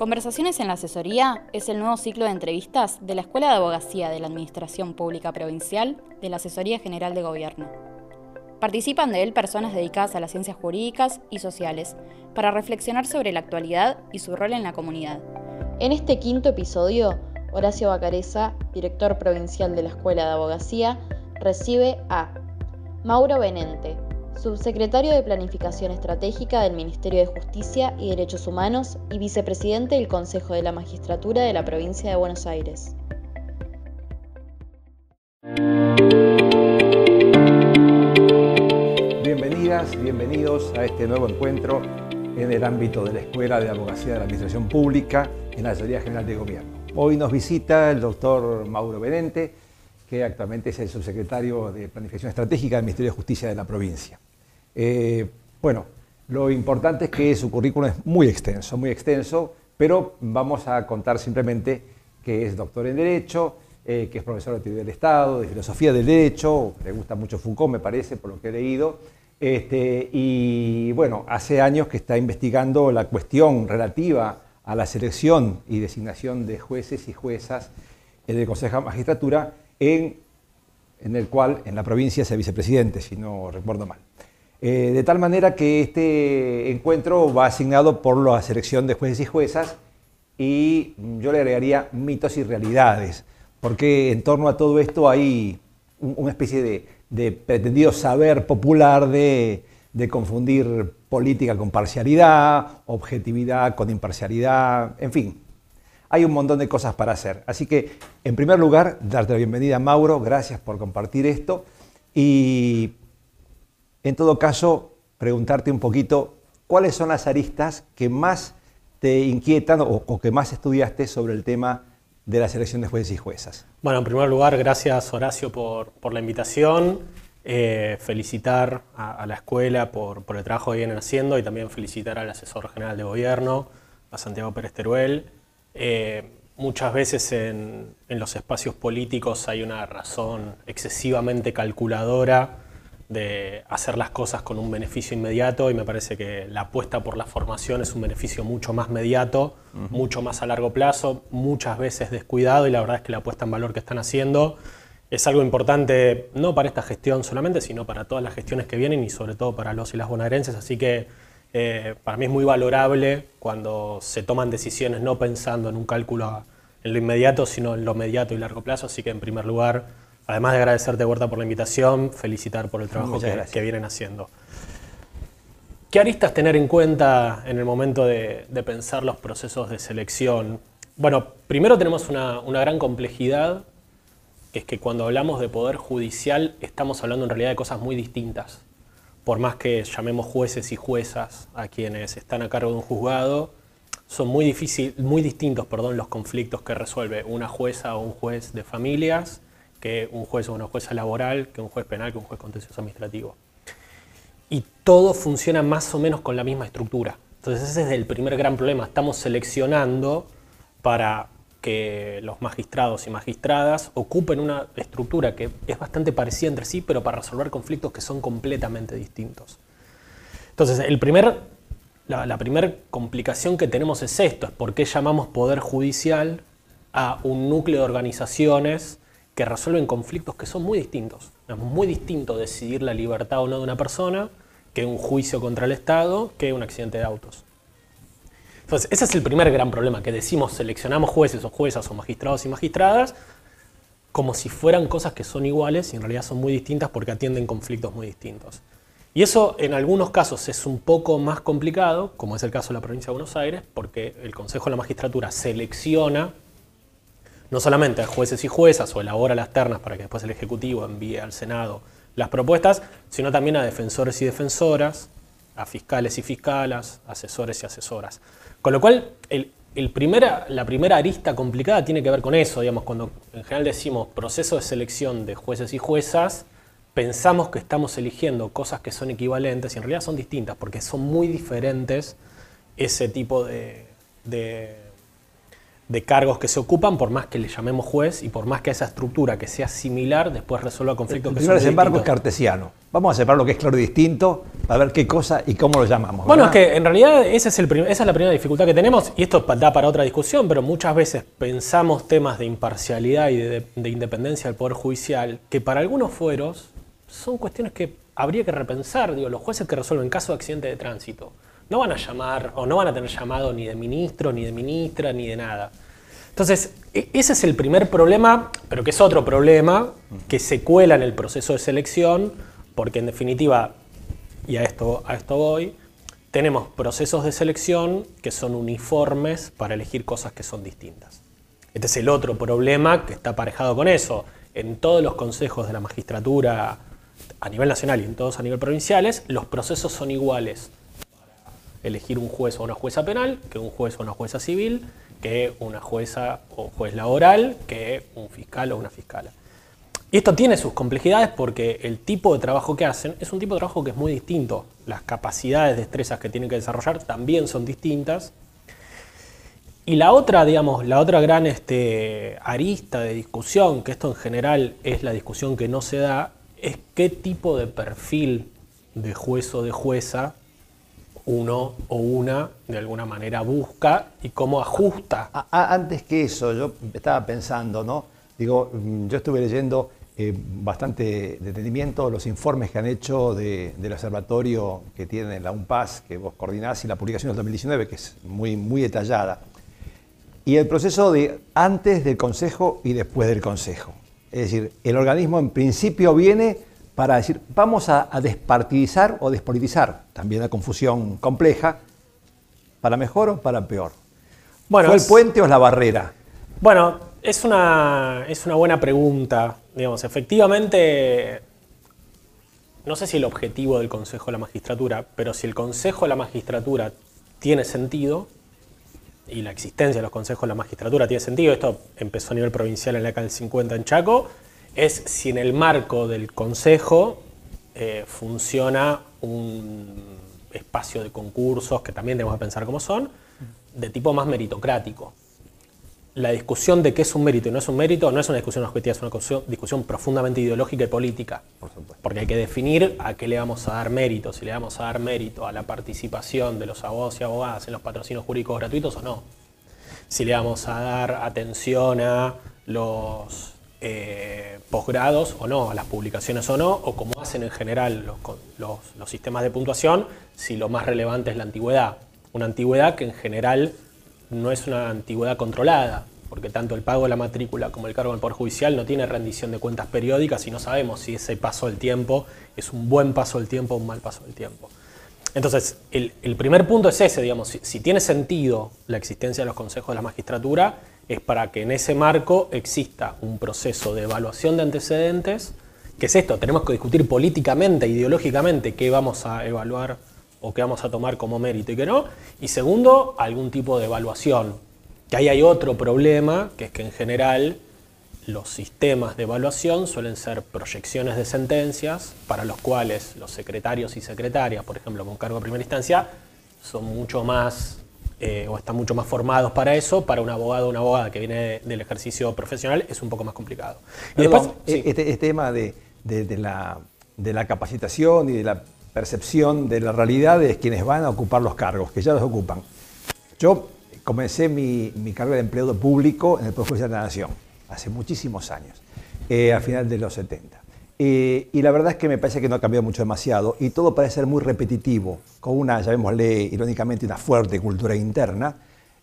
Conversaciones en la Asesoría es el nuevo ciclo de entrevistas de la Escuela de Abogacía de la Administración Pública Provincial de la Asesoría General de Gobierno. Participan de él personas dedicadas a las ciencias jurídicas y sociales para reflexionar sobre la actualidad y su rol en la comunidad. En este quinto episodio, Horacio Bacareza, director provincial de la Escuela de Abogacía, recibe a Mauro Benente, subsecretario de Planificación Estratégica del Ministerio de Justicia y Derechos Humanos y vicepresidente del Consejo de la Magistratura de la Provincia de Buenos Aires. Bienvenidas, bienvenidos a este nuevo encuentro en el ámbito de la Escuela de Abogacía de la Administración Pública en la Asesoría General de Gobierno. Hoy nos visita el doctor Mauro Benente, que actualmente es el subsecretario de Planificación Estratégica del Ministerio de Justicia de la provincia. Eh, bueno, lo importante es que su currículum es muy extenso, muy extenso, pero vamos a contar simplemente que es doctor en Derecho, eh, que es profesor de teoría del Estado, de filosofía del Derecho, le gusta mucho Foucault, me parece, por lo que he leído, este, y bueno, hace años que está investigando la cuestión relativa a la selección y designación de jueces y juezas en el Consejo de Magistratura, en, en el cual en la provincia es el vicepresidente, si no recuerdo mal. Eh, de tal manera que este encuentro va asignado por la selección de jueces y juezas y yo le agregaría mitos y realidades, porque en torno a todo esto hay una especie de, pretendido saber popular de, confundir política con parcialidad, objetividad con imparcialidad, en fin, hay un montón de cosas para hacer. Así que, en primer lugar, darte la bienvenida, Mauro, gracias por compartir esto. Y en todo caso, preguntarte un poquito cuáles son las aristas que más te inquietan o, que más estudiaste sobre el tema de la selección de jueces y juezas. Bueno, en primer lugar, gracias Horacio por, la invitación. Eh, felicitar a, la escuela por, el trabajo que vienen haciendo y también felicitar al asesor general de gobierno, a Santiago Pérez Teruel. Eh, muchas veces en, en, los espacios políticos hay una razón excesivamente calculadora de hacer las cosas con un beneficio inmediato y me parece que la apuesta por la formación es un beneficio mucho más mediato, mucho más a largo plazo, muchas veces descuidado y la verdad es que la apuesta en valor que están haciendo es algo importante no para esta gestión solamente, sino para todas las gestiones que vienen y sobre todo para los y las bonaerenses, así que eh, para mí es muy valorable cuando se toman decisiones no pensando en un cálculo en lo inmediato, sino en lo mediato y largo plazo, así que en primer lugar Además de agradecerte, Huerta, por la invitación, felicitar por el trabajo que, vienen haciendo. ¿Qué aristas tener en cuenta en el momento de, pensar los procesos de selección? Bueno, primero tenemos una, una, gran complejidad, que es que cuando hablamos de poder judicial estamos hablando en realidad de cosas muy distintas. Por más que llamemos jueces y juezas a quienes están a cargo de un juzgado, son muy, difícil, muy distintos perdón, los conflictos que resuelve una jueza o un juez de familias que un juez o una jueza laboral, que un juez penal, que un juez contencioso administrativo. Y todo funciona más o menos con la misma estructura. Entonces ese es el primer gran problema. Estamos seleccionando para que los magistrados y magistradas ocupen una estructura que es bastante parecida entre sí, pero para resolver conflictos que son completamente distintos. Entonces, el primer, la, la primera complicación que tenemos es esto, es por qué llamamos poder judicial a un núcleo de organizaciones que resuelven conflictos que son muy distintos. Es muy distinto decidir la libertad o no de una persona que un juicio contra el Estado, que un accidente de autos. Entonces, ese es el primer gran problema, que decimos seleccionamos jueces o juezas o magistrados y magistradas como si fueran cosas que son iguales y en realidad son muy distintas porque atienden conflictos muy distintos. Y eso en algunos casos es un poco más complicado, como es el caso de la provincia de Buenos Aires, porque el Consejo de la Magistratura selecciona no solamente a jueces y juezas o elabora las ternas para que después el Ejecutivo envíe al Senado las propuestas, sino también a defensores y defensoras, a fiscales y fiscalas, asesores y asesoras. Con lo cual, el, la primera arista complicada tiene que ver con eso, digamos, cuando en general decimos proceso de selección de jueces y juezas, pensamos que estamos eligiendo cosas que son equivalentes y en realidad son distintas, porque son muy diferentes ese tipo de cargos que se ocupan, por más que le llamemos juez y por más que esa estructura que sea similar, después resuelva conflictos el que son desembarco es cartesiano. Vamos a separar lo que es claro y distinto para ver qué cosa y cómo lo llamamos. Bueno, es que en realidad ese es el esa es la primera dificultad que tenemos y esto da para otra discusión, pero muchas veces pensamos temas de imparcialidad y de, de independencia del Poder Judicial que para algunos fueros son cuestiones que habría que repensar. Digo, los jueces que resuelven casos de accidente de tránsito no van a llamar o no van a tener llamado ni de ministro, ni de ministra, ni de nada. Entonces, e, ese es el primer problema, pero que es otro problema que se cuela en el proceso de selección porque en definitiva, y a esto, a esto voy, tenemos procesos de selección que son uniformes para elegir cosas que son distintas. Este es el otro problema que está aparejado con eso. En todos los consejos de la magistratura a nivel nacional y en todos a nivel provinciales, los procesos son iguales elegir un juez o una jueza penal que un juez o una jueza civil, que una jueza o juez laboral, que un fiscal o una fiscala. Y esto tiene sus complejidades porque el tipo de trabajo que hacen es un tipo de trabajo que es muy distinto. Las capacidades, destrezas que tienen que desarrollar también son distintas. Y la otra, digamos, la otra gran este, arista de discusión, que esto en general es la discusión que no se da, es qué tipo de perfil de juez o de jueza uno o una de alguna manera busca y cómo ajusta. Antes que eso, yo estaba pensando, ¿no? Digo, mm, yo estuve leyendo eh, bastante detenimiento los informes que han hecho del observatorio que tiene la UNPAS, que vos coordinás, y la publicación del 2019, que es muy, muy detallada. Y el proceso de antes del Consejo y después del Consejo. Es decir, el organismo en principio viene para decir, vamos a, despartidizar o despolitizar, también la confusión compleja, para mejor o para peor. Bueno, ¿Fue el puente o es la barrera? Bueno, es una, es una buena pregunta. Digamos, efectivamente, no sé si el objetivo del Consejo de la Magistratura, pero si el Consejo de la Magistratura tiene sentido, y la existencia de los consejos de la magistratura tiene sentido, esto empezó a nivel provincial en la década del 50 en Chaco, es si en el marco del consejo eh, funciona un espacio de concursos, que también tenemos que pensar cómo son, de tipo más meritocrático la discusión de qué es un mérito y no es un mérito no es una discusión objetiva, es una discusión, profundamente ideológica y política. porque hay que definir a qué le vamos a dar mérito, si le vamos a dar mérito a la participación de los abogados y abogadas en los patrocinios jurídicos gratuitos o no. Si le vamos a dar atención a los eh, posgrados o no, a las publicaciones o no, o como hacen en general los, los sistemas de puntuación, si lo más relevante es la antigüedad. Una antigüedad que en general no es una antigüedad controlada, porque tanto el pago de la matrícula como el cargo del Poder Judicial no tiene rendición de cuentas periódicas y no sabemos si ese paso del tiempo es un buen paso del tiempo o un mal paso del tiempo. Entonces, el, primer punto es ese, digamos, si, tiene sentido la existencia de los consejos de la magistratura, es para que en ese marco exista un proceso de evaluación de antecedentes, que es esto, tenemos que discutir políticamente, ideológicamente, qué vamos a evaluar o qué vamos a tomar como mérito y qué no. Y segundo, algún tipo de evaluación. Que ahí hay otro problema, que es que en general los sistemas de evaluación suelen ser proyecciones de sentencias para los cuales los secretarios y secretarias, por ejemplo, con cargo de primera instancia, son mucho más eh, o están mucho más formados para eso. Para un abogado o una abogada que viene del ejercicio profesional es un poco más complicado. Y después, este, este, tema de, la, de la capacitación y de la percepción de la realidad de quienes van a ocupar los cargos, que ya los ocupan. Yo comencé mi, carrera de empleado público en el Poder de la Nación, hace muchísimos años, eh, a final de los 70. Eh, y la verdad es que me parece que no ha cambiado mucho demasiado y todo parece ser muy repetitivo, con una, llamémosle irónicamente, una fuerte cultura interna.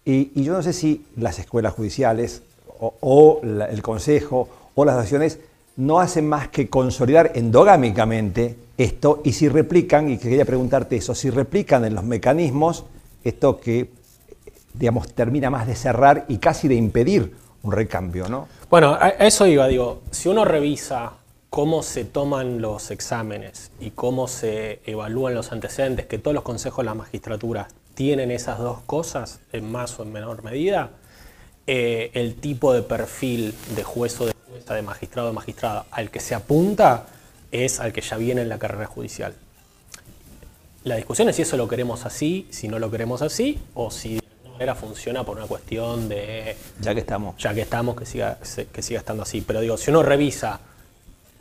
Y, yo no sé si las escuelas judiciales o, el Consejo o las asociaciones no hacen más que consolidar endogámicamente esto y si replican, y quería preguntarte eso, si replican en los mecanismos esto que, digamos, termina más de cerrar y casi de impedir un recambio, ¿no? Bueno, a eso iba, digo, si uno revisa cómo se toman los exámenes y cómo se evalúan los antecedentes, que todos los consejos de la magistratura tienen esas dos cosas en más o en menor medida, eh, el tipo de perfil de juez o de jueza, de magistrado o magistrada al que se apunta es al que ya viene en la carrera judicial. La discusión es si eso lo queremos así, si no lo queremos así, o si de alguna manera funciona por una cuestión de... Ya que estamos. Ya que estamos, que siga, que siga estando así. Pero digo, si uno revisa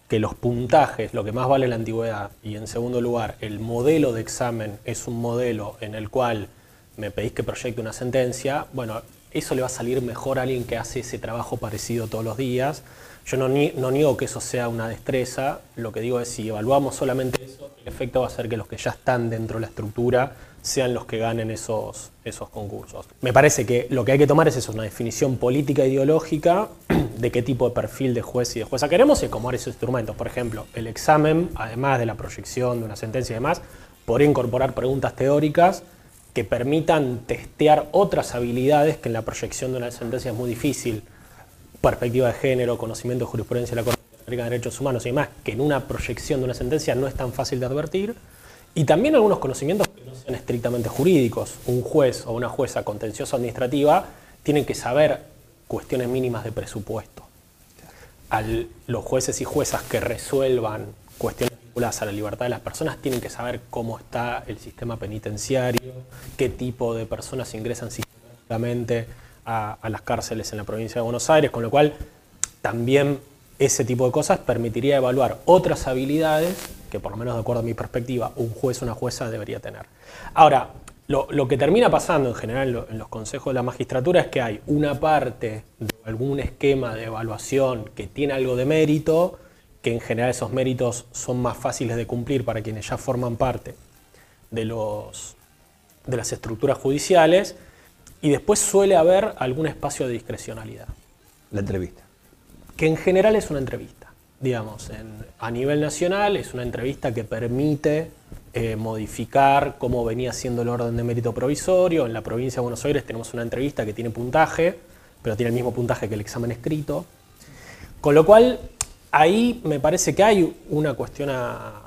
que los puntajes, lo que más vale la antigüedad, y en segundo lugar, el modelo de examen es un modelo en el cual me pedís que proyecte una sentencia, bueno, eso le va a salir mejor a alguien que hace ese trabajo parecido todos los días. Yo no, no niego que eso sea una destreza, lo que digo es si evaluamos solamente eso, el efecto va a ser que los que ya están dentro de la estructura sean los que ganen esos, esos concursos. Me parece que lo que hay que tomar es eso, una definición política e ideológica de qué tipo de perfil de juez y de jueza queremos y acomodar esos instrumentos. Por ejemplo, el examen, además de la proyección de una sentencia y demás, podría incorporar preguntas teóricas que permitan testear otras habilidades que en la proyección de una sentencia es muy difícil. Perspectiva de género, conocimiento de jurisprudencia de la Corte de Derechos Humanos y demás, que en una proyección de una sentencia no es tan fácil de advertir. Y también algunos conocimientos no estrictamente jurídicos. Un juez o una jueza contenciosa administrativa tienen que saber cuestiones mínimas de presupuesto. los jueces y juezas que resuelvan cuestiones vinculadas a la libertad de las personas tienen que saber cómo está el sistema penitenciario, qué tipo de personas ingresan sistemáticamente a las cárceles en la provincia de Buenos Aires, con lo cual también ese tipo de cosas permitiría evaluar otras habilidades que por lo menos de acuerdo a mi perspectiva, un juez o una jueza debería tener. Ahora, lo, que termina pasando en general en los consejos de la magistratura es que hay una parte de algún esquema de evaluación que tiene algo de mérito, que en general esos méritos son más fáciles de cumplir para quienes ya forman parte de, los, de las estructuras judiciales, y después suele haber algún espacio de discrecionalidad. La entrevista. Que en general es una entrevista digamos, a nivel nacional es una entrevista que permite eh, modificar cómo venía siendo el orden de mérito provisorio. En la provincia de Buenos Aires tenemos una entrevista que tiene puntaje, pero tiene el mismo puntaje que el examen escrito. Con lo cual, ahí me parece que hay una cuestión a,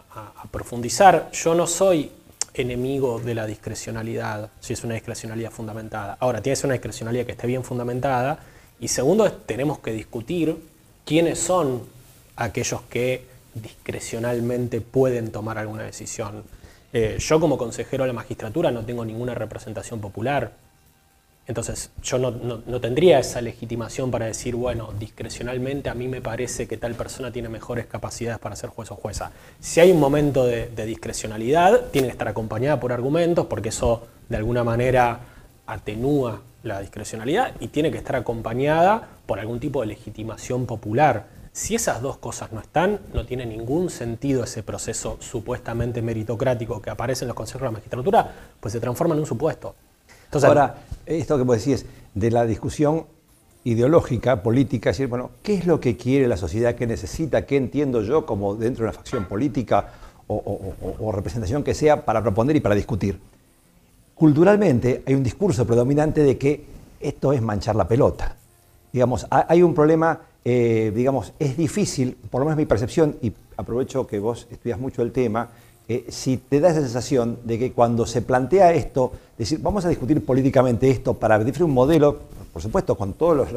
profundizar. Yo no soy enemigo de la discrecionalidad, si es una discrecionalidad fundamentada. Ahora, tiene que ser una discrecionalidad que esté bien fundamentada. Y segundo, tenemos que discutir quiénes son aquellos que discrecionalmente pueden tomar alguna decisión. Eh, yo como consejero de la magistratura no tengo ninguna representación popular, entonces yo no, tendría esa legitimación para decir, bueno, discrecionalmente a mí me parece que tal persona tiene mejores capacidades para ser juez o jueza. Si hay un momento de, de discrecionalidad, tiene que estar acompañada por argumentos, porque eso de alguna manera atenúa la discrecionalidad y tiene que estar acompañada por algún tipo de legitimación popular. Si esas dos cosas no están, no tiene ningún sentido ese proceso supuestamente meritocrático que aparece en los consejos de la magistratura, pues se transforma en un supuesto. Entonces, Ahora, esto que vos decís de la discusión ideológica, política, es decir, bueno, ¿qué es lo que quiere la sociedad, qué necesita, qué entiendo yo como dentro de una facción política o representación que sea para proponer y para discutir? Culturalmente hay un discurso predominante de que esto es manchar la pelota. Digamos, hay un problema eh, digamos, es difícil, por lo menos mi percepción, y aprovecho que vos estudias mucho el tema, eh, si te da esa sensación de que cuando se plantea esto, decir, vamos a discutir políticamente esto para definir un modelo, por supuesto, con todos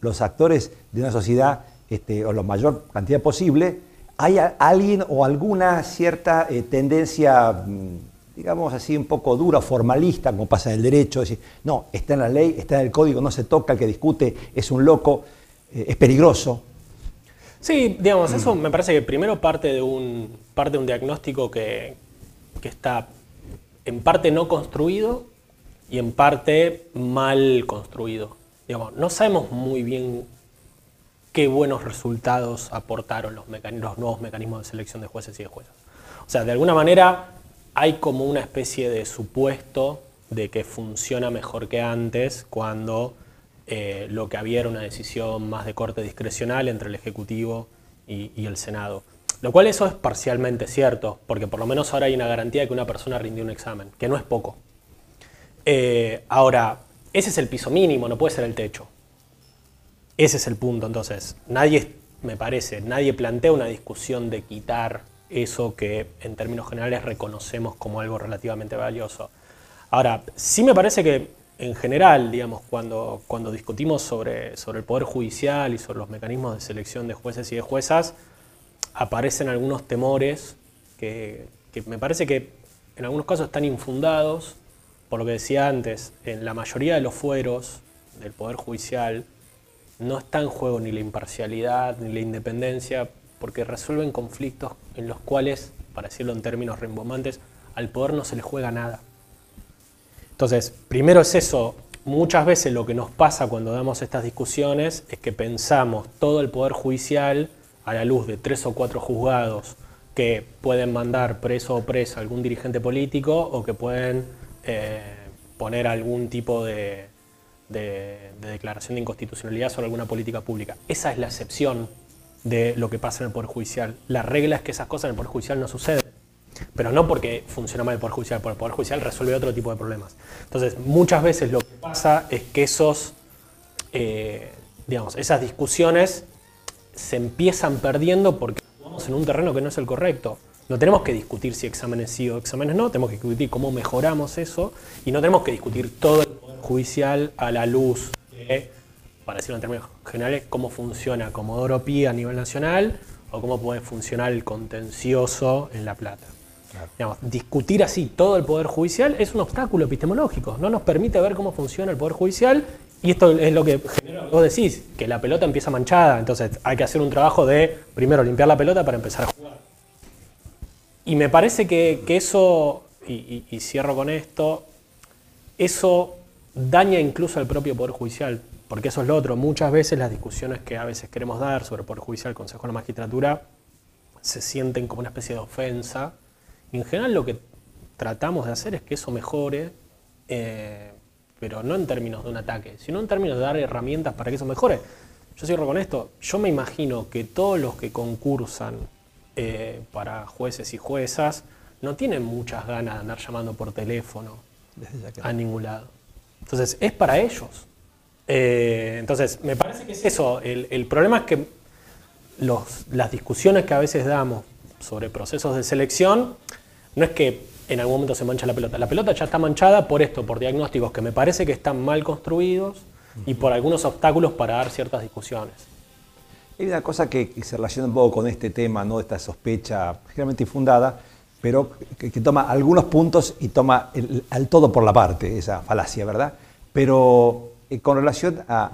los, actores de una sociedad, este, o la mayor cantidad posible, hay alguien o alguna cierta eh, tendencia, mm, digamos así, un poco dura, formalista, como pasa en el derecho, decir, no, está en la ley, está en el código, no se toca, el que discute es un loco. Eh, es peligroso. Sí, digamos, eso me parece que primero parte de un, parte de un diagnóstico que, está en parte no construido y en parte mal construido. Digamos, no sabemos muy bien qué buenos resultados aportaron los, los nuevos mecanismos de selección de jueces y de juezas. O sea, de alguna manera hay como una especie de supuesto de que funciona mejor que antes cuando eh, lo que había era una decisión más de corte discrecional entre el Ejecutivo y, el Senado. Lo cual eso es parcialmente cierto, porque por lo menos ahora hay una garantía de que una persona rindió un examen, que no es poco. Eh, ahora, ese es el piso mínimo, no puede ser el techo. Ese es el punto, entonces. Nadie, me parece, nadie plantea una discusión de quitar eso que en términos generales reconocemos como algo relativamente valioso. Ahora, sí me parece que en general, digamos, cuando, cuando discutimos sobre, sobre el Poder Judicial y sobre los mecanismos de selección de jueces y de juezas, aparecen algunos temores que, me parece que en algunos casos están infundados, por lo que decía antes, en la mayoría de los fueros del Poder Judicial no está en juego ni la imparcialidad ni la independencia, porque resuelven conflictos en los cuales, para decirlo en términos rimbombantes, al poder no se le juega nada. Entonces, primero es eso. Muchas veces lo que nos pasa cuando damos estas discusiones es que pensamos todo el poder judicial a la luz de tres o cuatro juzgados que pueden mandar preso o presa a algún dirigente político o que pueden eh, poner algún tipo de, de, declaración de inconstitucionalidad sobre alguna política pública. Esa es la excepción de lo que pasa en el Poder Judicial. La regla es que esas cosas en el Poder Judicial no suceden. Pero no porque funciona mal el Poder Judicial, porque el Poder Judicial resuelve otro tipo de problemas. Entonces, muchas veces lo que pasa es que esos, eh, digamos, esas discusiones se empiezan perdiendo porque estamos en un terreno que no es el correcto. No tenemos que discutir si exámenes sí o exámenes no, tenemos que discutir cómo mejoramos eso y no tenemos que discutir todo el Poder Judicial a la luz de, para decirlo en términos generales, cómo funciona Comodoro Pi a nivel nacional o cómo puede funcionar el contencioso en La Plata. discutir así todo el Poder Judicial es un obstáculo epistemológico, no nos permite ver cómo funciona el Poder Judicial y esto es lo que vos decís, que la pelota empieza manchada, entonces hay que hacer un trabajo de primero limpiar la pelota para empezar a jugar. Y me parece que, eso, y, cierro con esto, eso daña incluso al propio Poder Judicial, porque eso es lo otro. Muchas veces las discusiones que a veces queremos dar sobre Poder Judicial, Consejo de la Magistratura, se sienten como una especie de ofensa. Y en general lo que tratamos de hacer es que eso mejore, eh, pero no en términos de un ataque, sino en términos de dar herramientas para que eso mejore. Yo cierro con esto. Yo me imagino que todos los que concursan eh, para jueces y juezas no tienen muchas ganas de andar llamando por teléfono a ningún lado. Entonces, es para ellos. Eh, entonces, me parece que es eso. El, problema es que las discusiones que a veces damos sobre procesos de selección no es que en algún momento se mancha la pelota. La pelota ya está manchada por esto, por diagnósticos que me parece que están mal construidos y por algunos obstáculos para dar ciertas discusiones. Hay una cosa que, se relaciona un poco con este tema, ¿no? esta sospecha generalmente infundada, pero que, toma algunos puntos y toma al todo por la parte, esa falacia, ¿verdad? Pero eh, con relación a,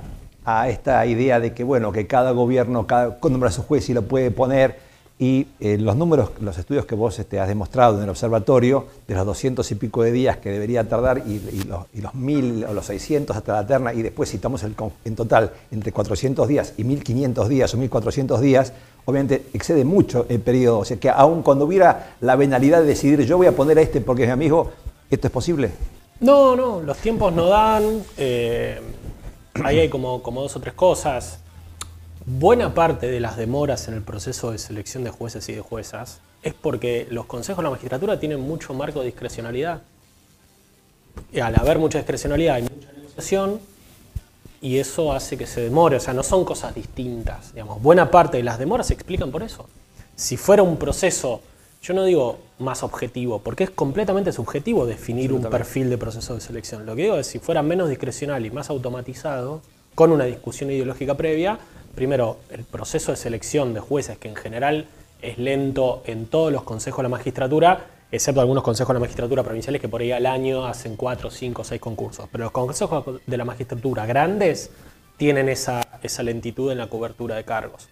esta idea de que, bueno, que cada gobierno, cada nombra a su juez y lo puede poner, y eh, los números, los estudios que vos este, has demostrado en el observatorio, de los 200 y pico de días que debería tardar y, los, y los 1000 o los 600 hasta la terna, y después citamos el, en total entre 400 días y 1500 días o 1400 días, obviamente excede mucho el periodo. O sea que aun cuando hubiera la venalidad de decidir yo voy a poner a este porque es mi amigo, ¿esto es posible? No, no, los tiempos no dan. Eh, ahí hay como, dos o tres cosas. Buena parte de las demoras en el proceso de selección de jueces y de juezas es porque los consejos de la magistratura tienen mucho marco de discrecionalidad. Y al haber mucha discrecionalidad hay mucha negociación y eso hace que se demore. O sea, no son cosas distintas. Digamos. Buena parte de las demoras se explican por eso. Si fuera un proceso, yo no digo más objetivo, porque es completamente subjetivo definir un perfil de proceso de selección. Lo que digo es si fuera menos discrecional y más automatizado, con una discusión ideológica previa, primero, el proceso de selección de jueces, que en general es lento en todos los consejos de la magistratura, excepto algunos consejos de la magistratura provinciales que por ahí al año hacen cuatro, cinco, seis concursos. Pero los consejos de la magistratura grandes tienen esa, lentitud en la cobertura de cargos.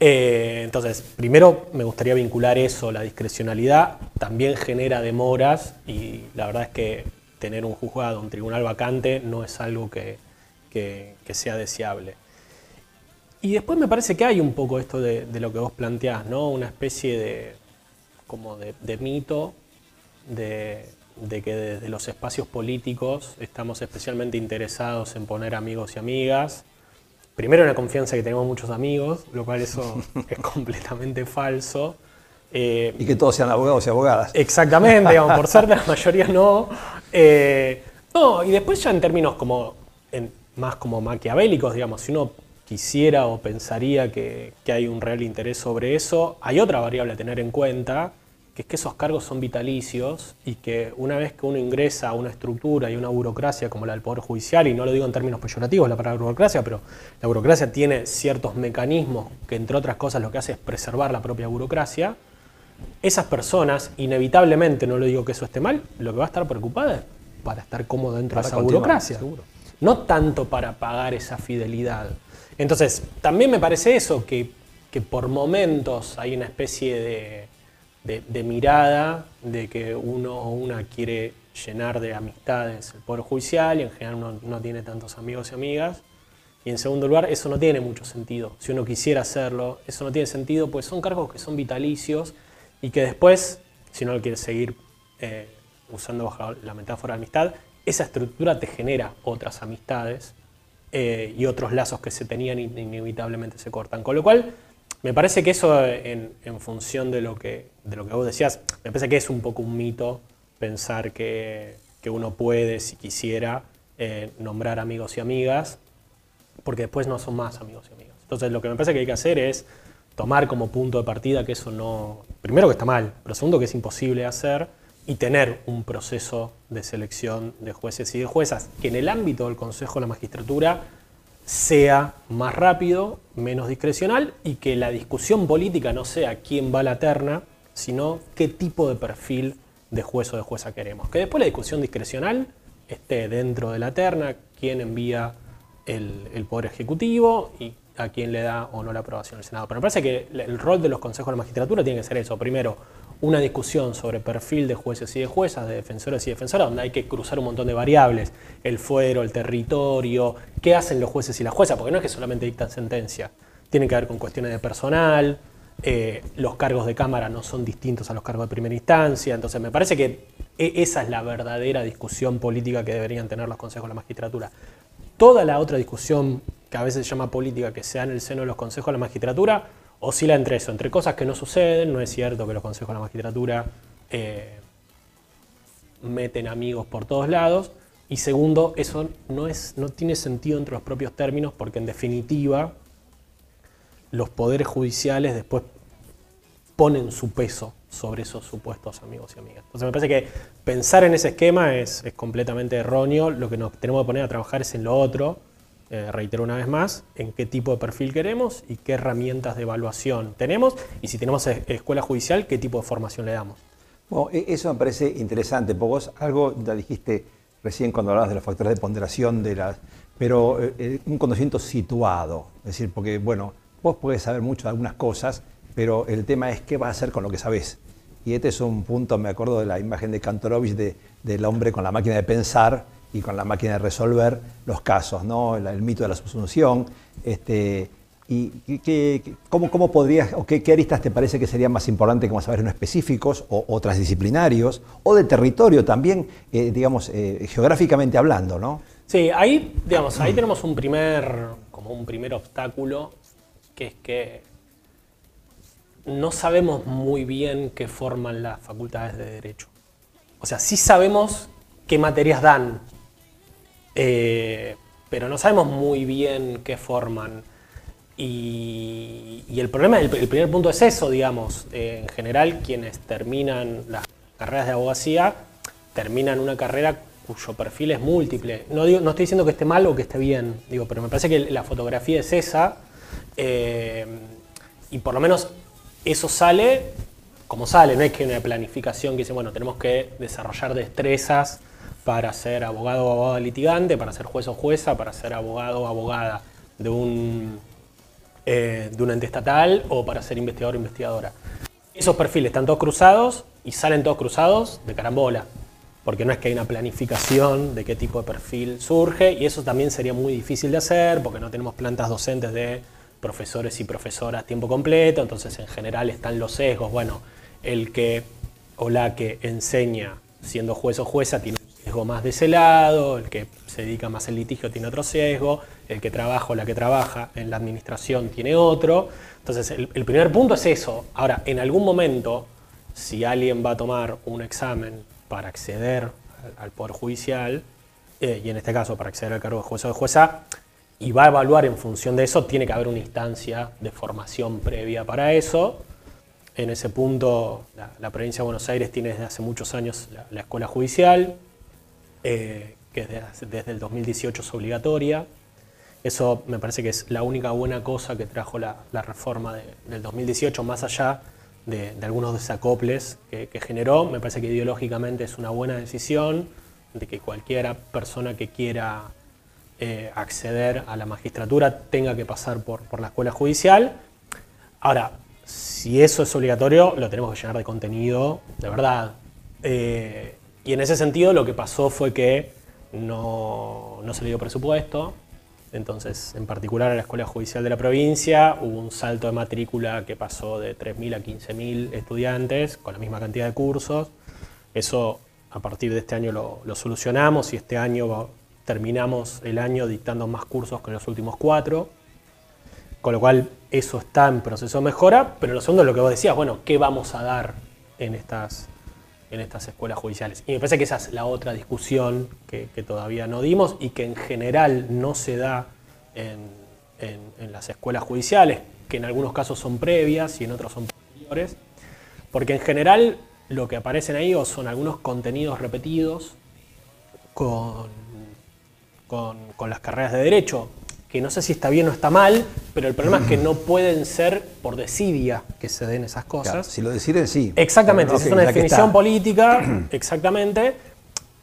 Eh, entonces, primero me gustaría vincular eso, la discrecionalidad también genera demoras y la verdad es que tener un juzgado, un tribunal vacante no es algo que sea deseable. Y después me parece que hay un poco esto de, lo que vos planteás, ¿no? Una especie de, como de, mito de, que desde los espacios políticos estamos especialmente interesados en poner amigos y amigas. Primero una confianza que tenemos muchos amigos, lo cual eso es completamente falso. Eh, y que todos sean abogados y abogadas. Exactamente, digamos, por suerte la mayoría no. Eh, no, y después ya en términos como más como maquiavélicos, digamos, si uno quisiera o pensaría que, hay un real interés sobre eso. Hay otra variable a tener en cuenta, que es que esos cargos son vitalicios y que una vez que uno ingresa a una estructura y una burocracia como la del Poder Judicial, y no lo digo en términos peyorativos la palabra burocracia, pero la burocracia tiene ciertos mecanismos que entre otras cosas lo que hace es preservar la propia burocracia, esas personas, inevitablemente, no le digo que eso esté mal, lo que va a estar preocupada es para estar cómodo dentro de esa burocracia. No tanto para pagar esa fidelidad. Entonces, también me parece eso, que que por momentos hay una especie de, mirada de que uno o una quiere llenar de amistades el Poder Judicial y en general no, no tiene tantos amigos y amigas. Y en segundo lugar, eso no tiene mucho sentido. Si uno quisiera hacerlo, eso no tiene sentido, pues son cargos que son vitalicios y que después, si no lo quieres seguir eh, usando bajo la metáfora de amistad, esa estructura te genera otras amistades eh, y otros lazos que se tenían inevitablemente se cortan. Con lo cual, me parece que eso, en, función de lo, que, de lo que vos decías, me parece que es un poco un mito pensar que, uno puede, si quisiera, eh, nombrar amigos y amigas, porque después no son más amigos y amigas. Entonces, lo que me parece que hay que hacer es tomar como punto de partida que eso no, primero que está mal, pero segundo que es imposible hacer y tener un proceso de selección de jueces y de juezas que en el ámbito del Consejo de la Magistratura sea más rápido, menos discrecional y que la discusión política no sea quién va a la terna, sino qué tipo de perfil de juez o de jueza queremos. Que después la discusión discrecional esté dentro de la terna, quién envía el, el Poder Ejecutivo y a quién le da o no la aprobación del Senado. Pero me parece que el rol de los consejos de la magistratura tiene que ser eso. Primero, una discusión sobre perfil de jueces y de juezas, de defensores y defensoras, donde hay que cruzar un montón de variables, el fuero, el territorio, qué hacen los jueces y las juezas, porque no es que solamente dictan sentencia, tiene que ver con cuestiones de personal, eh, los cargos de Cámara no son distintos a los cargos de primera instancia, entonces me parece que e, esa es la verdadera discusión política que deberían tener los consejos de la magistratura. Toda la otra discusión que a veces se llama política que se da en el seno de los consejos de la magistratura, oscila entre eso, entre cosas que no suceden, no es cierto que los consejos de la magistratura eh, meten amigos por todos lados, y segundo, eso no, es, no tiene sentido entre los propios términos porque en definitiva los poderes judiciales después ponen su peso sobre esos supuestos amigos y amigas. Entonces me parece que pensar en ese esquema es, es completamente erróneo, lo que nos tenemos que poner a trabajar es en lo otro, eh, reitero una vez más, en qué tipo de perfil queremos y qué herramientas de evaluación tenemos y si tenemos escuela judicial, qué tipo de formación le damos. Bueno, e-, eso me parece interesante, porque vos algo ya dijiste recién cuando hablabas de los factores de ponderación, de las, pero eh, eh, un conocimiento situado, es decir, porque bueno, vos podés saber mucho de algunas cosas, pero el tema es qué vas a hacer con lo que sabés. Y este es un punto, me acuerdo de la imagen de Kantorovich de, del hombre con la máquina de pensar, y con la máquina de resolver los casos, ¿no? el, mito de la subsunción. Este, y, cómo, cómo, podrías, o qué, aristas te parece que serían más importantes como saber no específicos o, transdisciplinarios o de territorio también, eh, digamos, eh, geográficamente hablando, ¿no? Sí, ahí, digamos, ahí tenemos un primer, como un primer obstáculo, que es que no sabemos muy bien qué forman las facultades de Derecho. O sea, sí sabemos qué materias dan, eh, pero no sabemos muy bien qué forman. Y, el problema, el, primer punto es eso, digamos. en general, quienes terminan las carreras de abogacía, terminan una carrera cuyo perfil es múltiple. No, no estoy diciendo que esté mal o que esté bien, digo, pero me parece que la fotografía es esa. Eh, y por lo menos eso sale como sale, no es que una planificación que dice, bueno, tenemos que desarrollar destrezas para ser abogado o abogada litigante, para ser juez o jueza, para ser abogado o abogada de un, eh, de un ente estatal o para ser investigador o investigadora. Esos perfiles están todos cruzados y salen todos cruzados de carambola, porque no es que hay una planificación de qué tipo de perfil surge y eso también sería muy difícil de hacer porque no tenemos plantas docentes de profesores y profesoras tiempo completo, entonces en general están los sesgos. Bueno, el que o la que enseña siendo juez o jueza tiene más de ese lado, el que se dedica más al litigio tiene otro sesgo, el que trabaja o la que trabaja en la administración tiene otro. Entonces, el, primer punto es eso. Ahora, en algún momento, si alguien va a tomar un examen para acceder al, Poder Judicial, eh, y en este caso para acceder al cargo de juez o de jueza, y va a evaluar en función de eso, tiene que haber una instancia de formación previa para eso. En ese punto, la, provincia de Buenos Aires tiene desde hace muchos años la escuela judicial, eh, que desde, el 2018 es obligatoria. Eso me parece que es la única buena cosa que trajo la, reforma del 2018, más allá de, algunos desacoples que, generó. Me parece que ideológicamente es una buena decisión de que cualquiera persona que quiera eh, acceder a la magistratura tenga que pasar por, por la escuela judicial. Ahora, si eso es obligatorio, lo tenemos que llenar de contenido, de verdad. Eh, y en ese sentido lo que pasó fue que no, no se le dio presupuesto, entonces, en particular a la Escuela Judicial de la provincia, hubo un salto de matrícula que pasó de 3.000 a 15.000 estudiantes con la misma cantidad de cursos. Eso a partir de este año lo, solucionamos y este año terminamos el año dictando más cursos que los últimos cuatro. Con lo cual eso está en proceso de mejora, pero lo segundo es lo que vos decías, bueno, ¿qué vamos a dar en estas, en estas escuelas judiciales? Y me parece que esa es la otra discusión que, todavía no dimos y que en general no se da en, las escuelas judiciales, que en algunos casos son previas y en otros son posteriores, porque en general lo que aparecen ahí son algunos contenidos repetidos con, con las carreras de derecho, que no sé si está bien o está mal, pero el problema es que no pueden ser por desidia que se den esas cosas. si lo deciden, sí. Exactamente, es una definición política, exactamente.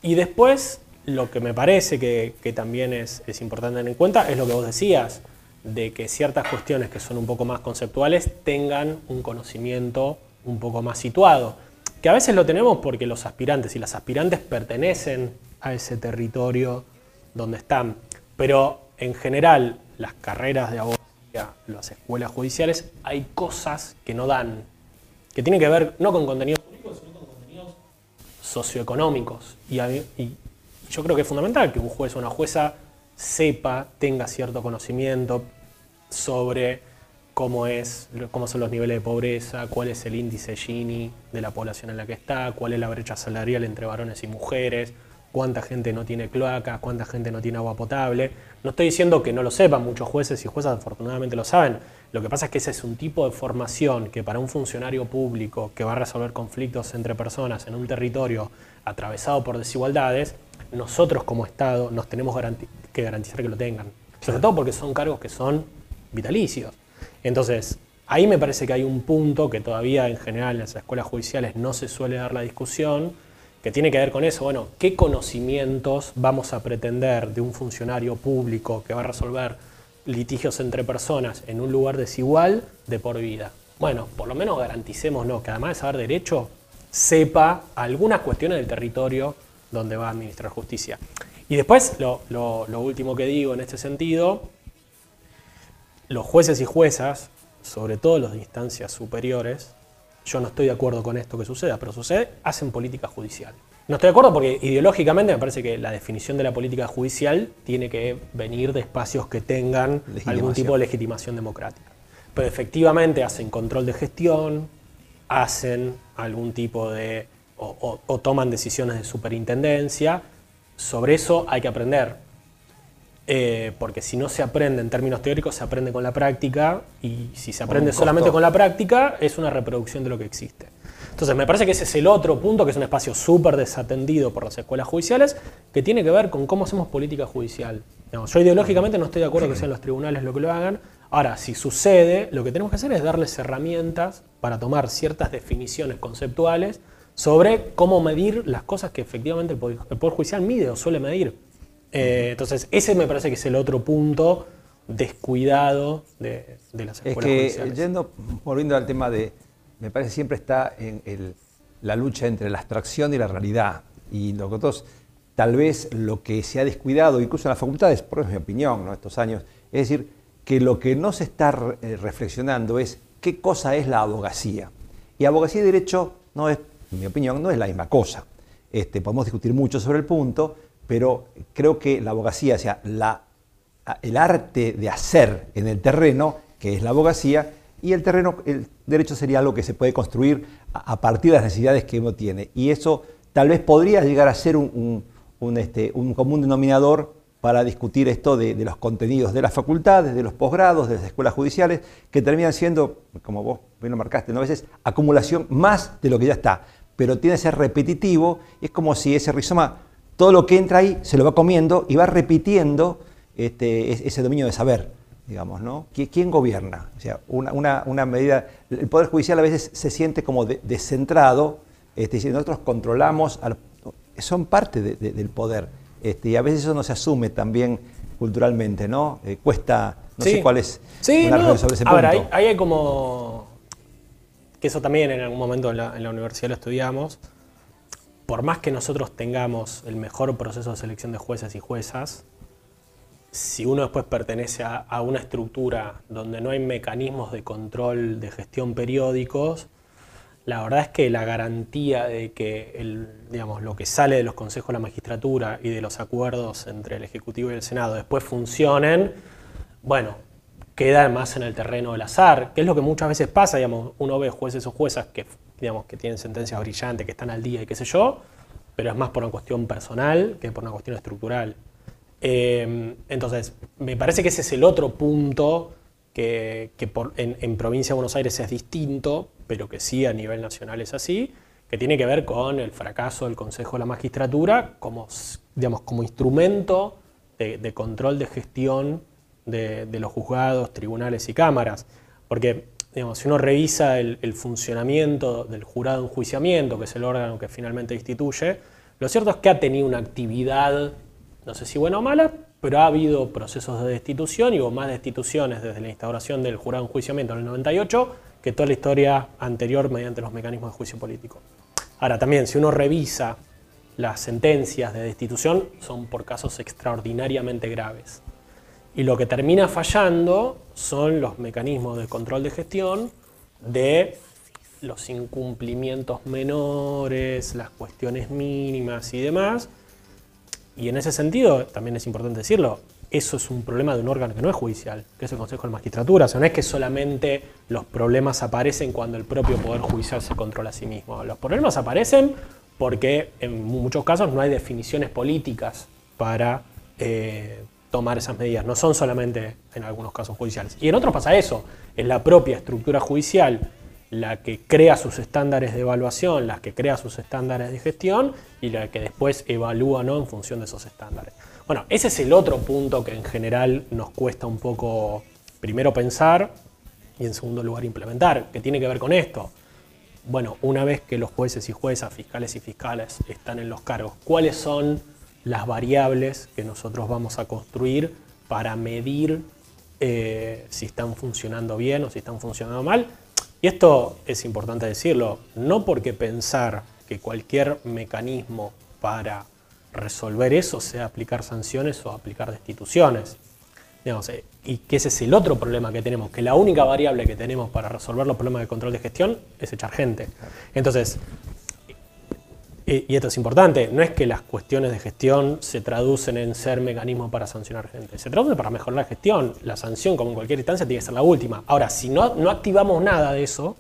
Y después, lo que me parece que, también es, importante tener en cuenta es lo que vos decías, de que ciertas cuestiones que son un poco más conceptuales tengan un conocimiento un poco más situado. Que a veces lo tenemos porque los aspirantes y las aspirantes pertenecen a ese territorio donde están. Pero en general, las carreras de abogacía, las escuelas judiciales, hay cosas que no dan, que tienen que ver no con contenidos políticos, sino con contenidos socioeconómicos. Y, yo creo que es fundamental que un juez o una jueza sepa, tenga cierto conocimiento sobre cómo, es, cómo son los niveles de pobreza, cuál es el índice Gini de la población en la que está, cuál es la brecha salarial entre varones y mujeres, cuánta gente no tiene cloaca, cuánta gente no tiene agua potable. No estoy diciendo que no lo sepan, muchos jueces y juezas afortunadamente lo saben. Lo que pasa es que ese es un tipo de formación que para un funcionario público que va a resolver conflictos entre personas en un territorio atravesado por desigualdades, nosotros como Estado nos tenemos que garantizar que lo tengan. Sobre todo porque son cargos que son vitalicios. Entonces, ahí me parece que hay un punto que todavía en general en las escuelas judiciales no se suele dar la discusión, que tiene que ver con eso, bueno, ¿qué conocimientos vamos a pretender de un funcionario público que va a resolver litigios entre personas en un lugar desigual de por vida? Bueno, por lo menos garanticemos no, que además de saber derecho, sepa algunas cuestiones del territorio donde va a administrar justicia. Y después, lo, lo último que digo en este sentido, los jueces y juezas, sobre todo los de instancias superiores, yo no estoy de acuerdo con esto que suceda, pero sucede, hacen política judicial. No estoy de acuerdo porque ideológicamente me parece que la definición de la política judicial tiene que venir de espacios que tengan algún tipo de legitimación democrática. Pero efectivamente hacen control de gestión, hacen algún tipo de... o toman decisiones de superintendencia. Sobre eso hay que aprender. Eh, porque si no se aprende en términos teóricos, se aprende con la práctica, y si se aprende solamente con la práctica, es una reproducción de lo que existe. Entonces, me parece que ese es el otro punto, que es un espacio súper desatendido por las escuelas judiciales, que tiene que ver con cómo hacemos política judicial. yo ideológicamente no estoy de acuerdo que sean los tribunales lo que lo hagan. Ahora, si sucede, lo que tenemos que hacer es darles herramientas para tomar ciertas definiciones conceptuales sobre cómo medir las cosas que efectivamente el Poder Judicial mide o suele medir. Eh, entonces, ese me parece que es el otro punto descuidado de, las escuelas es que, Yendo, volviendo al tema de, me parece siempre está en la lucha entre la abstracción y la realidad. Y nosotros, tal vez lo que se ha descuidado, incluso en las facultades, por mi opinión, ¿no? estos años, es decir, que lo que no se está eh, reflexionando es qué cosa es la abogacía. Y abogacía y derecho, no es, en mi opinión, no es la misma cosa. Este, podemos discutir mucho sobre el punto, pero creo que la abogacía, o sea, el arte de hacer en el terreno, que es la abogacía, y el terreno, el derecho sería algo que se puede construir a, partir de las necesidades que uno tiene. Y eso tal vez podría llegar a ser un, este, común denominador para discutir esto de, los contenidos de las facultades, de los posgrados, de las escuelas judiciales, que terminan siendo, como vos bien lo marcaste, ¿no? a veces acumulación más de lo que ya está, pero tiene que ser repetitivo, y es como si ese rizoma todo lo que entra ahí se lo va comiendo y va repitiendo este, ese dominio de saber, digamos, ¿no? ¿Quién gobierna? O sea, una, medida, el Poder Judicial a veces se siente como descentrado, este, nosotros controlamos, son parte del poder, este, y a veces eso no se asume también culturalmente, ¿no? Eh, cuesta, no Sí. sé cuál es Sí, no. sobre ese A ver, punto. ahí, ahí hay como. Que eso también en algún momento en la, en la universidad lo estudiamos. Por más que nosotros tengamos el mejor proceso de selección de jueces y juezas, si uno después pertenece a, una estructura donde no hay mecanismos de control de gestión periódicos, la verdad es que la garantía de que el, digamos, lo que sale de los consejos de la magistratura y de los acuerdos entre el Ejecutivo y el Senado después funcionen, bueno, queda más en el terreno del azar, que es lo que muchas veces pasa, uno ve jueces o juezas que, digamos, que tienen sentencias brillantes, que están al día y qué sé yo, pero es más por una cuestión personal que por una cuestión estructural. Eh, entonces, me parece que ese es el otro punto que, que por- en, provincia de Buenos Aires es distinto, pero que sí a nivel nacional es así, que tiene que ver con el fracaso del Consejo de la Magistratura como, digamos, como instrumento de, de control de gestión de, de los juzgados, tribunales y cámaras. Porque digamos, si uno revisa el, funcionamiento del jurado de enjuiciamiento, que es el órgano que finalmente instituye, lo cierto es que ha tenido una actividad, no sé si buena o mala, pero ha habido procesos de destitución y hubo más destituciones desde la instauración del jurado de enjuiciamiento en el 98 que toda la historia anterior mediante los mecanismos de juicio político. Ahora también, si uno revisa las sentencias de destitución, son por casos extraordinariamente graves. Y lo que termina fallando son los mecanismos de control de gestión de los incumplimientos menores, las cuestiones mínimas y demás. Y en ese sentido, también es importante decirlo, eso es un problema de un órgano que no es judicial, que es el Consejo de Magistratura. O sea, no es que solamente los problemas aparecen cuando el propio Poder Judicial se controla a sí mismo. Los problemas aparecen porque en muchos casos no hay definiciones políticas para eh, tomar esas medidas. No son solamente en algunos casos judiciales. Y en otros pasa eso. Es la propia estructura judicial la que crea sus estándares de evaluación, la que crea sus estándares de gestión y la que después evalúa ¿no? en función de esos estándares. Bueno, ese es el otro punto que en general nos cuesta un poco primero pensar y en segundo lugar implementar, que tiene que ver con esto. Bueno, una vez que los jueces y juezas, fiscales y fiscales están en los cargos, ¿cuáles son las variables que nosotros vamos a construir para medir eh, si están funcionando bien o si están funcionando mal? Y esto es importante decirlo, no porque pensar que cualquier mecanismo para resolver eso sea aplicar sanciones o aplicar destituciones. Digamos, eh, y que ese es el otro problema que tenemos, que la única variable que tenemos para resolver los problemas de control de gestión es echar gente. Entonces, y y esto es importante, no es que las cuestiones de gestión se traducen en ser mecanismos para sancionar gente, se traducen para mejorar la gestión. La sanción, como en cualquier instancia, tiene que ser la última. Ahora, si no, no activamos nada de eso,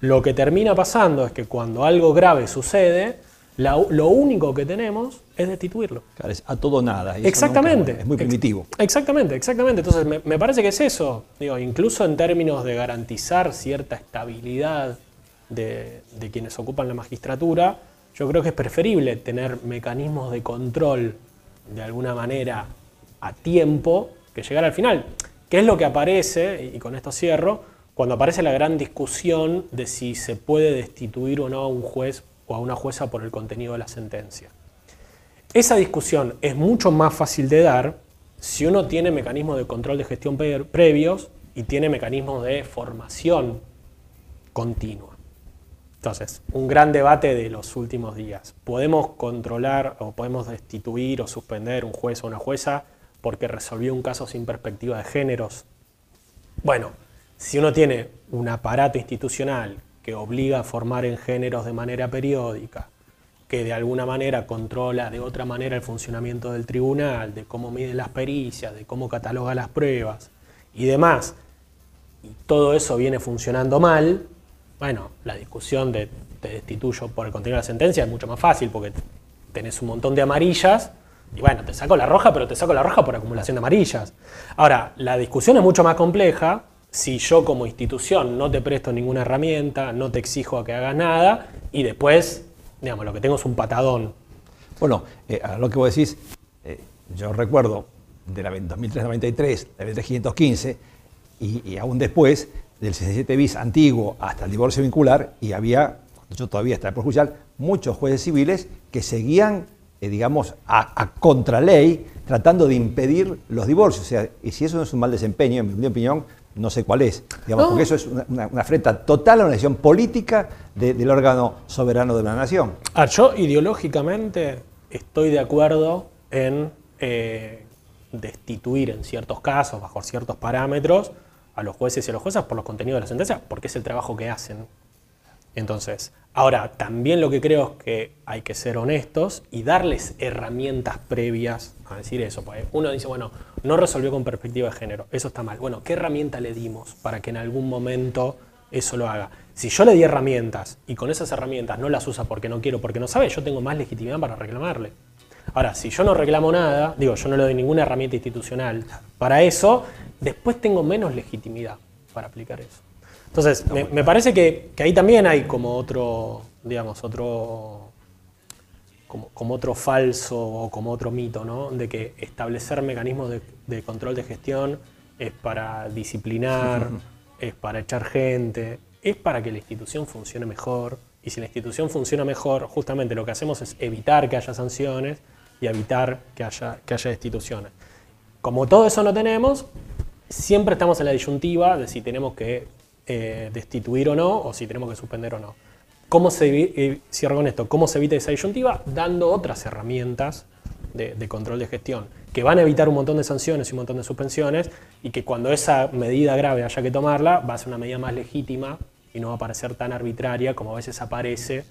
lo que termina pasando es que cuando algo grave sucede, la- lo único que tenemos es destituirlo. Claro, es a todo nada. y Exactamente. nunca- es muy primitivo. Exactamente, exactamente. Entonces me, me parece que es eso. Digo, incluso en términos de garantizar cierta estabilidad de, de quienes ocupan la magistratura, yo creo que es preferible tener mecanismos de control de alguna manera a tiempo que llegar al final. Que es lo que aparece, y con esto cierro, cuando aparece la gran discusión de si se puede destituir o no a un juez o a una jueza por el contenido de la sentencia. Esa discusión es mucho más fácil de dar si uno tiene mecanismos de control de gestión pre- previos y tiene mecanismos de formación continua. Entonces, un gran debate de los últimos días. ¿Podemos controlar o podemos destituir o suspender un juez o una jueza porque resolvió un caso sin perspectiva de géneros? Bueno, si uno tiene un aparato institucional que obliga a formar en géneros de manera periódica, que de alguna manera controla de otra manera el funcionamiento del tribunal, de cómo mide las pericias, de cómo cataloga las pruebas y demás, y todo eso viene funcionando mal, bueno, la discusión de te destituyo por el contenido de la sentencia es mucho más fácil porque tenés un montón de amarillas y bueno, te saco la roja, pero te saco la roja por acumulación de amarillas. Ahora, la discusión es mucho más compleja si yo como institución no te presto ninguna herramienta, no te exijo a que hagas nada y después, digamos, lo que tengo es un patadón. Bueno, eh, a lo que vos decís, eh, yo recuerdo de la 2003-93, la 23-515, y, y aún después del 67 bis antiguo hasta el divorcio vincular, y había, cuando yo todavía estaba por judicial, muchos jueces civiles que seguían eh, digamos, a, a, contraley, tratando de impedir los divorcios. O sea, y si eso no es un mal desempeño, en mi opinión, no sé cuál es, digamos, porque eso es una, afrenta total a una decisión política del órgano soberano de la nación. Ah, yo ideológicamente estoy de acuerdo en eh, destituir en ciertos casos, bajo ciertos parámetros, a los jueces y a los jueces por los contenidos de la sentencia, porque es el trabajo que hacen. Entonces, ahora, también lo que creo es que hay que ser honestos y darles herramientas previas a decir eso. Uno dice, bueno, no resolvió con perspectiva de género, eso está mal. Bueno, ¿qué herramienta le dimos para que en algún momento eso lo haga? Si yo le di herramientas y con esas herramientas no las usa porque no quiero, porque no sabe, yo tengo más legitimidad para reclamarle. Ahora, si yo no reclamo nada, digo, yo no le doy ninguna herramienta institucional para eso, después tengo menos legitimidad para aplicar eso. Entonces, me, parece que, ahí también hay como otro, digamos, otro, como, otro falso o como otro mito, ¿no? De que establecer mecanismos de, control de gestión es para disciplinar, es para echar gente, es para que la institución funcione mejor. Y si la institución funciona mejor, justamente lo que hacemos es evitar que haya sanciones y evitar que haya, que haya destituciones. Como todo eso no tenemos, siempre estamos en la disyuntiva de si tenemos que eh, destituir o no, o si tenemos que suspender o no. ¿Cómo se, eh, cierro con esto, ¿cómo se evita esa disyuntiva? Dando otras herramientas de, control de gestión, que van a evitar un montón de sanciones y un montón de suspensiones, y que cuando esa medida grave haya que tomarla, va a ser una medida más legítima y no va a parecer tan arbitraria como a veces aparece,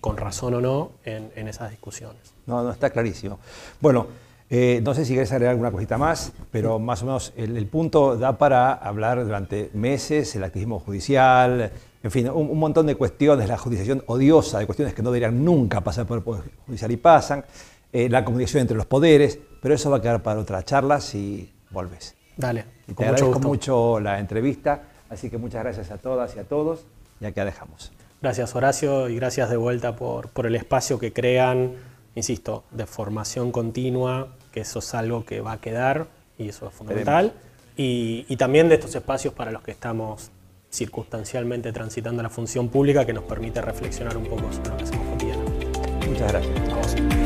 con razón o no, en, en esas discusiones. No, no, está clarísimo. Bueno, eh, no sé si quieres agregar alguna cosita más, pero más o menos el, punto da para hablar durante meses el activismo judicial, en fin, un, montón de cuestiones, la judicialización odiosa, de cuestiones que no deberían nunca pasar por el Poder Judicial y pasan, eh, la comunicación entre los poderes, pero eso va a quedar para otra charla si volves. Dale. Y te agradezco mucho, la entrevista, así que muchas gracias a todas y a todos, ya que dejamos. Gracias Horacio y gracias de vuelta por, por el espacio que crean, insisto, de formación continua que eso es algo que va a quedar y eso es fundamental. Y, también de estos espacios para los que estamos circunstancialmente transitando la función pública que nos permite reflexionar un poco sobre lo que hacemos cotidianamente. Muchas gracias.